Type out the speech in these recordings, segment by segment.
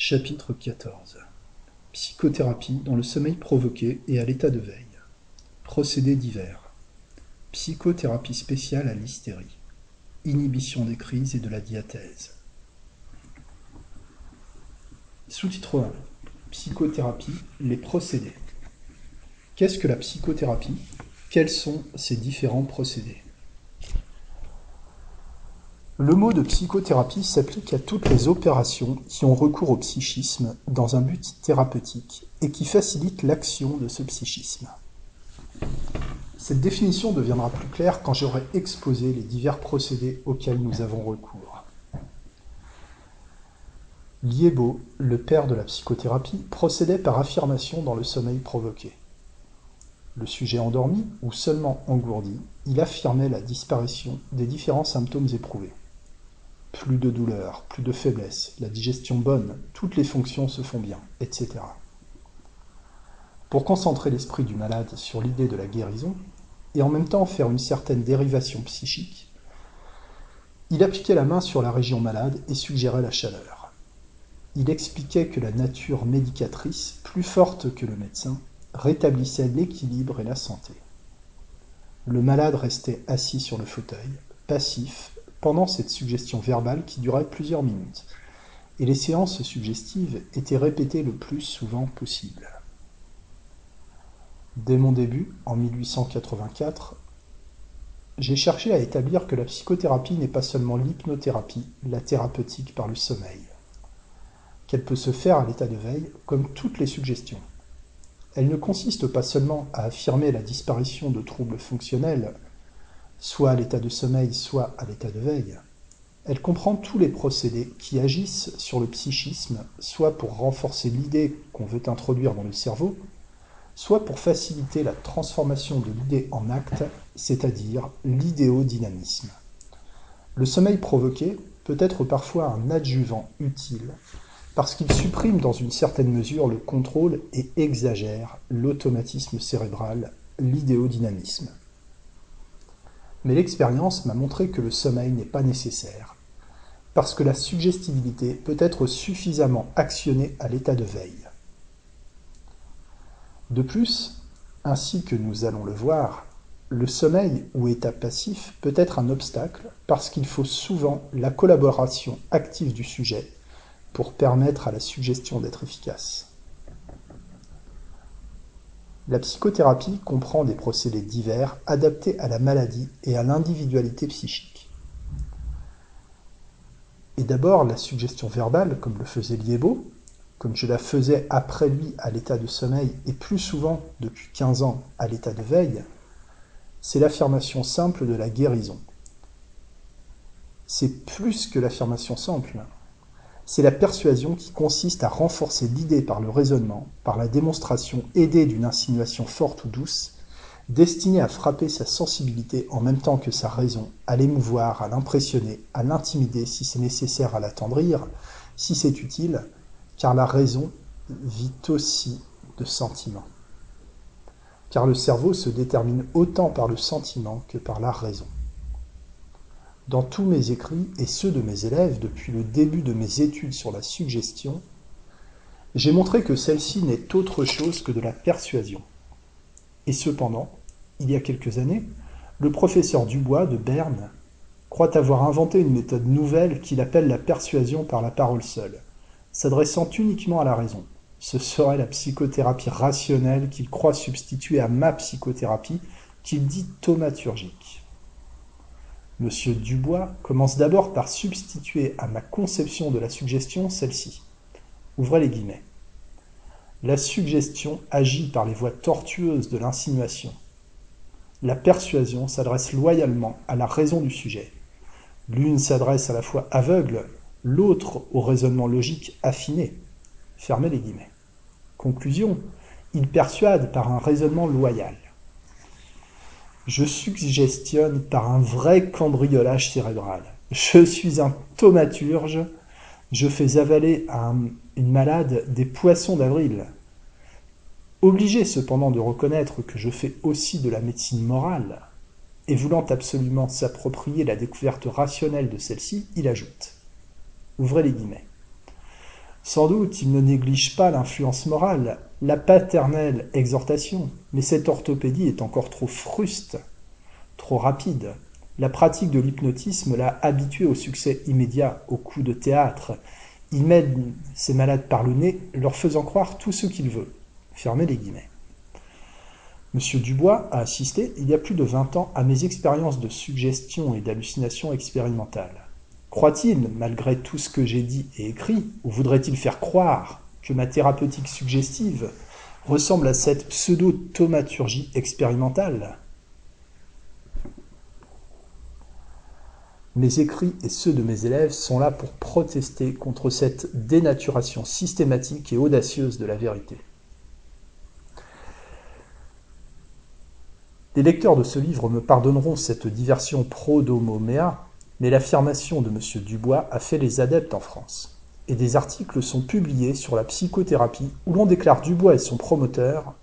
Chapitre XIV Psychothérapie dans le sommeil provoqué et à l'état de veille. Procédés divers. Psychothérapie spéciale à l'hystérie. Inhibition des crises et de la diathèse. Sous-titre 1. Psychothérapie, les procédés. Qu'est-ce que la psychothérapie? Quels sont ces différents procédés? Le mot de psychothérapie s'applique à toutes les opérations qui ont recours au psychisme dans un but thérapeutique et qui facilitent l'action de ce psychisme. Cette définition deviendra plus claire quand j'aurai exposé les divers procédés auxquels nous avons recours. Liebo, le père de la psychothérapie, procédait par affirmation dans le sommeil provoqué. Le sujet endormi ou seulement engourdi, il affirmait la disparition des différents symptômes éprouvés. Plus de douleur, plus de faiblesse, la digestion bonne, toutes les fonctions se font bien, etc. Pour concentrer l'esprit du malade sur l'idée de la guérison, et en même temps faire une certaine dérivation psychique, il appliquait la main sur la région malade et suggérait la chaleur. Il expliquait que la nature médicatrice, plus forte que le médecin, rétablissait l'équilibre et la santé. Le malade restait assis sur le fauteuil, passif, pendant cette suggestion verbale qui durait plusieurs minutes, et les séances suggestives étaient répétées le plus souvent possible. Dès mon début, en 1884, j'ai cherché à établir que la psychothérapie n'est pas seulement l'hypnothérapie, la thérapeutique par le sommeil, qu'elle peut se faire à l'état de veille comme toutes les suggestions. Elle ne consiste pas seulement à affirmer la disparition de troubles fonctionnels soit à l'état de sommeil, soit à l'état de veille. Elle comprend tous les procédés qui agissent sur le psychisme, soit pour renforcer l'idée qu'on veut introduire dans le cerveau, soit pour faciliter la transformation de l'idée en acte, c'est-à-dire l'idéodynamisme. Le sommeil provoqué peut être parfois un adjuvant utile parce qu'il supprime dans une certaine mesure le contrôle et exagère l'automatisme cérébral, l'idéodynamisme. Mais l'expérience m'a montré que le sommeil n'est pas nécessaire, parce que la suggestibilité peut être suffisamment actionnée à l'état de veille. De plus, ainsi que nous allons le voir, le sommeil ou état passif peut être un obstacle parce qu'il faut souvent la collaboration active du sujet pour permettre à la suggestion d'être efficace. La psychothérapie comprend des procédés divers adaptés à la maladie et à l'individualité psychique. Et d'abord la suggestion verbale, comme le faisait Liebo, comme je la faisais après lui à l'état de sommeil et plus souvent depuis 15 ans à l'état de veille, c'est l'affirmation simple de la guérison. C'est plus que l'affirmation simple, c'est la persuasion qui consiste à renforcer l'idée par le raisonnement, par la démonstration aidée d'une insinuation forte ou douce, destinée à frapper sa sensibilité en même temps que sa raison, à l'émouvoir, à l'impressionner, à l'intimider si c'est nécessaire à l'attendrir, si c'est utile, car la raison vit aussi de sentiments. Car le cerveau se détermine autant par le sentiment que par la raison. Dans tous mes écrits et ceux de mes élèves depuis le début de mes études sur la suggestion, j'ai montré que celle-ci n'est autre chose que de la persuasion. Et cependant, il y a quelques années, le professeur Dubois de Berne croit avoir inventé une méthode nouvelle qu'il appelle la persuasion par la parole seule, s'adressant uniquement à la raison. Ce serait la psychothérapie rationnelle qu'il croit substituer à ma psychothérapie qu'il dit thaumaturgique. Monsieur Dubois commence d'abord par substituer à ma conception de la suggestion celle-ci. Ouvrez les guillemets. La suggestion agit par les voies tortueuses de l'insinuation. La persuasion s'adresse loyalement à la raison du sujet. L'une s'adresse à la fois aveugle, l'autre au raisonnement logique affiné. Fermez les guillemets. Conclusion, il persuade par un raisonnement loyal je suggestionne par un vrai cambriolage cérébral. Je suis un thaumaturge, je fais avaler à une malade des poissons d'avril. Obligé cependant de reconnaître que je fais aussi de la médecine morale, et voulant absolument s'approprier la découverte rationnelle de celle-ci, il ajoute Ouvrez les guillemets. Sans doute, il ne néglige pas l'influence morale, la paternelle exhortation, mais cette orthopédie est encore trop fruste, trop rapide. La pratique de l'hypnotisme l'a habitué au succès immédiat, au coup de théâtre. Il mène ses malades par le nez, leur faisant croire tout ce qu'il veut. Fermez les guillemets. Monsieur Dubois a assisté, il y a plus de vingt ans, à mes expériences de suggestion et d'hallucination expérimentale. Croit-il, malgré tout ce que j'ai dit et écrit, ou voudrait-il faire croire que ma thérapeutique suggestive ressemble à cette pseudo-thaumaturgie expérimentale Mes écrits et ceux de mes élèves sont là pour protester contre cette dénaturation systématique et audacieuse de la vérité. Les lecteurs de ce livre me pardonneront cette diversion pro-domo-mea, mais l'affirmation de M. Dubois a fait les adeptes en France. Et des articles sont publiés sur la psychothérapie où l'on déclare Dubois et son promoteur,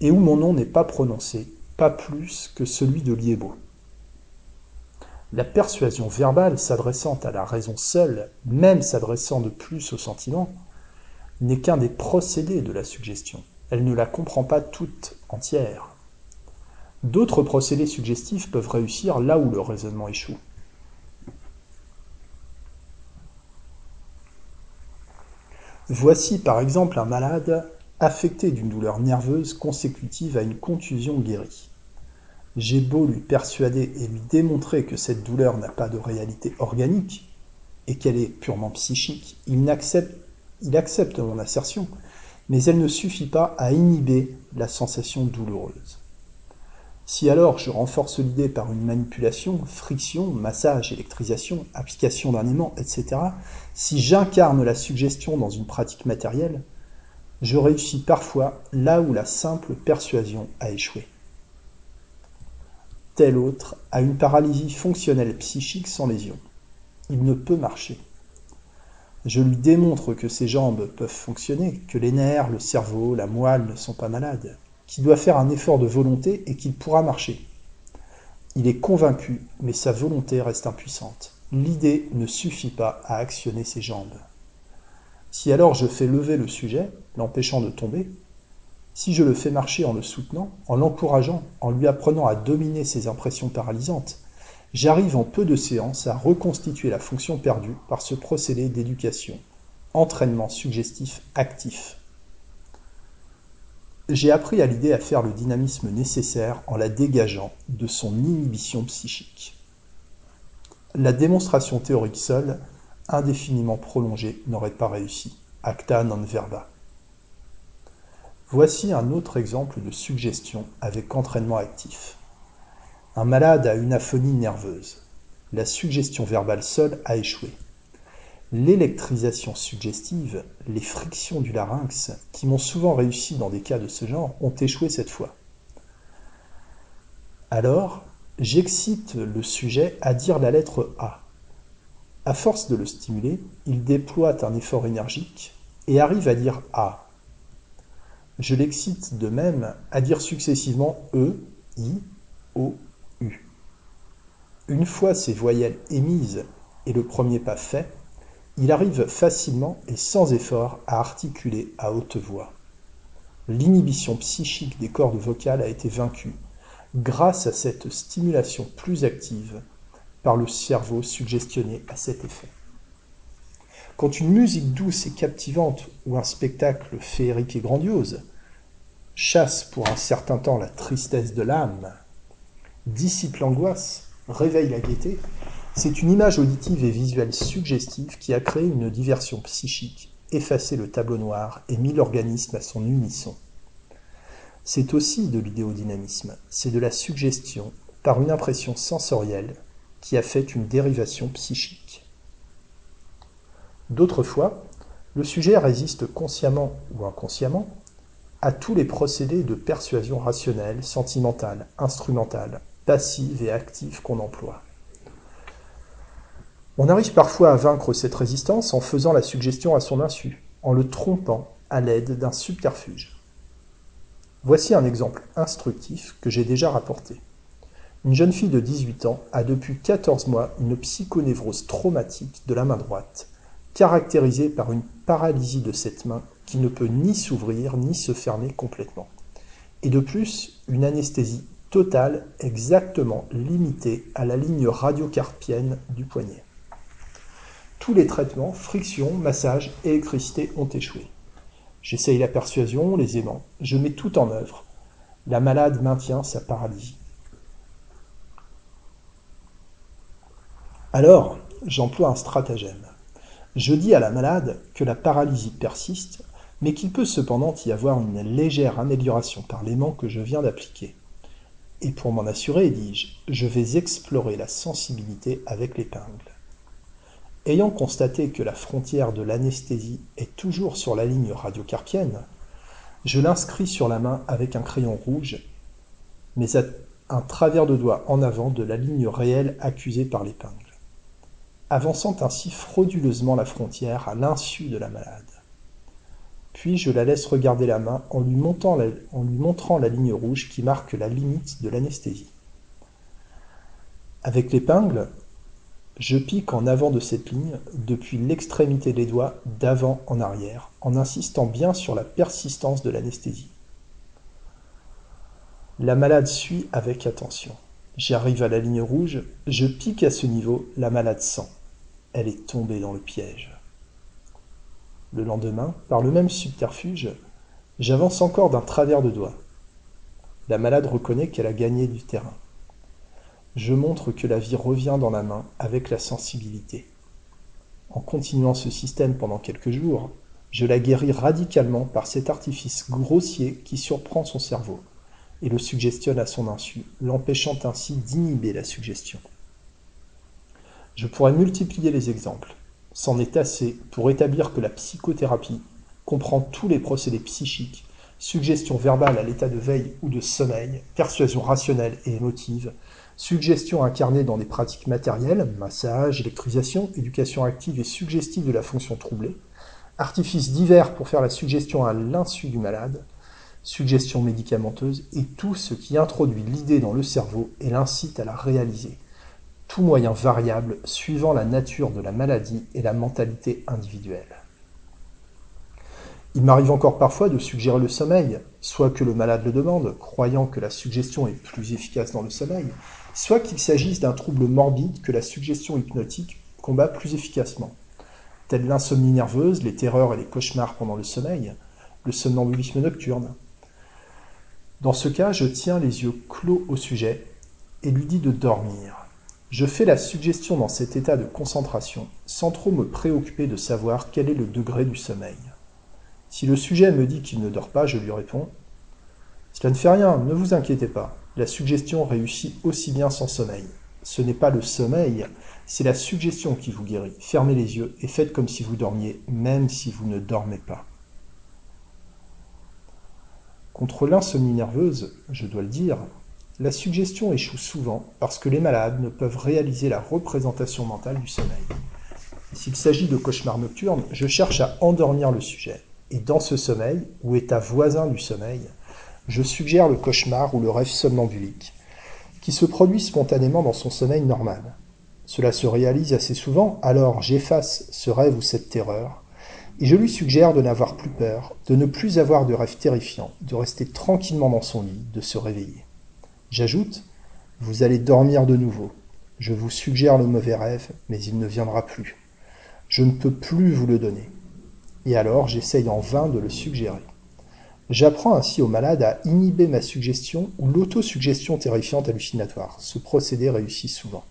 et où mon nom n'est pas prononcé, pas plus que celui de Liébeau. La persuasion verbale s'adressant à la raison seule, même s'adressant de plus au sentiment, n'est qu'un des procédés de la suggestion. Elle ne la comprend pas toute entière. D'autres procédés suggestifs peuvent réussir là où le raisonnement échoue. Voici par exemple un malade affecté d'une douleur nerveuse consécutive à une contusion guérie. J'ai beau lui persuader et lui démontrer que cette douleur n'a pas de réalité organique et qu'elle est purement psychique, il, accepte, mon assertion, mais elle ne suffit pas à inhiber la sensation douloureuse. Si alors je renforce l'idée par une manipulation, friction, massage, électrisation, application d'un aimant, etc., si j'incarne la suggestion dans une pratique matérielle, je réussis parfois là où la simple persuasion a échoué tel autre a une paralysie fonctionnelle psychique sans lésion. Il ne peut marcher. Je lui démontre que ses jambes peuvent fonctionner, que les nerfs, le cerveau, la moelle ne sont pas malades, qu'il doit faire un effort de volonté et qu'il pourra marcher. Il est convaincu, mais sa volonté reste impuissante. L'idée ne suffit pas à actionner ses jambes. Si alors je fais lever le sujet, l'empêchant de tomber, si je le fais marcher en le soutenant, en l'encourageant, en lui apprenant à dominer ses impressions paralysantes, j'arrive en peu de séances à reconstituer la fonction perdue par ce procédé d'éducation, entraînement suggestif actif. J'ai appris à l'idée à faire le dynamisme nécessaire en la dégageant de son inhibition psychique. La démonstration théorique seule, indéfiniment prolongée, n'aurait pas réussi. Acta non verba. Voici un autre exemple de suggestion avec entraînement actif. Un malade a une aphonie nerveuse. La suggestion verbale seule a échoué. L'électrisation suggestive, les frictions du larynx, qui m'ont souvent réussi dans des cas de ce genre, ont échoué cette fois. Alors, j'excite le sujet à dire la lettre A. À force de le stimuler, il déploie un effort énergique et arrive à dire A je l'excite de même à dire successivement E, I, O, U. Une fois ces voyelles émises et le premier pas fait, il arrive facilement et sans effort à articuler à haute voix. L'inhibition psychique des cordes vocales a été vaincue grâce à cette stimulation plus active par le cerveau suggestionné à cet effet. Quand une musique douce et captivante ou un spectacle féerique et grandiose chasse pour un certain temps la tristesse de l'âme, dissipe l'angoisse, réveille la gaieté, c'est une image auditive et visuelle suggestive qui a créé une diversion psychique, effacé le tableau noir et mis l'organisme à son unisson. C'est aussi de l'idéodynamisme, c'est de la suggestion par une impression sensorielle qui a fait une dérivation psychique. D'autres fois, le sujet résiste consciemment ou inconsciemment à tous les procédés de persuasion rationnelle, sentimentale, instrumentale, passive et active qu'on emploie. On arrive parfois à vaincre cette résistance en faisant la suggestion à son insu, en le trompant à l'aide d'un subterfuge. Voici un exemple instructif que j'ai déjà rapporté. Une jeune fille de 18 ans a depuis 14 mois une psychonévrose traumatique de la main droite caractérisée par une paralysie de cette main qui ne peut ni s'ouvrir ni se fermer complètement. Et de plus, une anesthésie totale exactement limitée à la ligne radiocarpienne du poignet. Tous les traitements, friction, massage électricité ont échoué. J'essaye la persuasion, les aimants, je mets tout en œuvre. La malade maintient sa paralysie. Alors, j'emploie un stratagème. Je dis à la malade que la paralysie persiste, mais qu'il peut cependant y avoir une légère amélioration par l'aimant que je viens d'appliquer. Et pour m'en assurer, dis-je, je vais explorer la sensibilité avec l'épingle. Ayant constaté que la frontière de l'anesthésie est toujours sur la ligne radiocarpienne, je l'inscris sur la main avec un crayon rouge, mais à un travers de doigt en avant de la ligne réelle accusée par l'épingle, avançant ainsi frauduleusement la frontière à l'insu de la malade. Puis je la laisse regarder la main en lui, en lui montrant la ligne rouge qui marque la limite de l'anesthésie. Avec l'épingle, je pique en avant de cette ligne, depuis l'extrémité des doigts, d'avant en arrière, en insistant bien sur la persistance de l'anesthésie. La malade suit avec attention. J'arrive à la ligne rouge, je pique à ce niveau, la malade sent. Elle est tombée dans le piège. Le lendemain, par le même subterfuge, j'avance encore d'un travers de doigt. La malade reconnaît qu'elle a gagné du terrain je montre que la vie revient dans la main avec la sensibilité. En continuant ce système pendant quelques jours, je la guéris radicalement par cet artifice grossier qui surprend son cerveau et le suggestionne à son insu, l'empêchant ainsi d'inhiber la suggestion. Je pourrais multiplier les exemples. C'en est assez pour établir que la psychothérapie comprend tous les procédés psychiques, suggestion verbale à l'état de veille ou de sommeil, persuasion rationnelle et émotive, Suggestion incarnée dans des pratiques matérielles, massage, électrisation, éducation active et suggestive de la fonction troublée, artifices divers pour faire la suggestion à l'insu du malade, suggestion médicamenteuse et tout ce qui introduit l'idée dans le cerveau et l'incite à la réaliser. Tout moyen variable suivant la nature de la maladie et la mentalité individuelle. Il m'arrive encore parfois de suggérer le sommeil, soit que le malade le demande, croyant que la suggestion est plus efficace dans le sommeil, soit qu'il s'agisse d'un trouble morbide que la suggestion hypnotique combat plus efficacement, telle l'insomnie nerveuse, les terreurs et les cauchemars pendant le sommeil, le somnambulisme nocturne. Dans ce cas, je tiens les yeux clos au sujet et lui dis de dormir. Je fais la suggestion dans cet état de concentration, sans trop me préoccuper de savoir quel est le degré du sommeil. Si le sujet me dit qu'il ne dort pas, je lui réponds Cela ne fait rien, ne vous inquiétez pas. La suggestion réussit aussi bien sans sommeil. Ce n'est pas le sommeil, c'est la suggestion qui vous guérit. Fermez les yeux et faites comme si vous dormiez, même si vous ne dormez pas. Contre l'insomnie nerveuse, je dois le dire, la suggestion échoue souvent parce que les malades ne peuvent réaliser la représentation mentale du sommeil. S'il s'agit de cauchemars nocturnes, je cherche à endormir le sujet. Et dans ce sommeil, ou état voisin du sommeil, je suggère le cauchemar ou le rêve somnambulique, qui se produit spontanément dans son sommeil normal. Cela se réalise assez souvent, alors j'efface ce rêve ou cette terreur, et je lui suggère de n'avoir plus peur, de ne plus avoir de rêve terrifiant, de rester tranquillement dans son lit, de se réveiller. J'ajoute, vous allez dormir de nouveau. Je vous suggère le mauvais rêve, mais il ne viendra plus. Je ne peux plus vous le donner. Et alors j'essaye en vain de le suggérer. J'apprends ainsi au malade à inhiber ma suggestion ou l'autosuggestion terrifiante hallucinatoire. Ce procédé réussit souvent.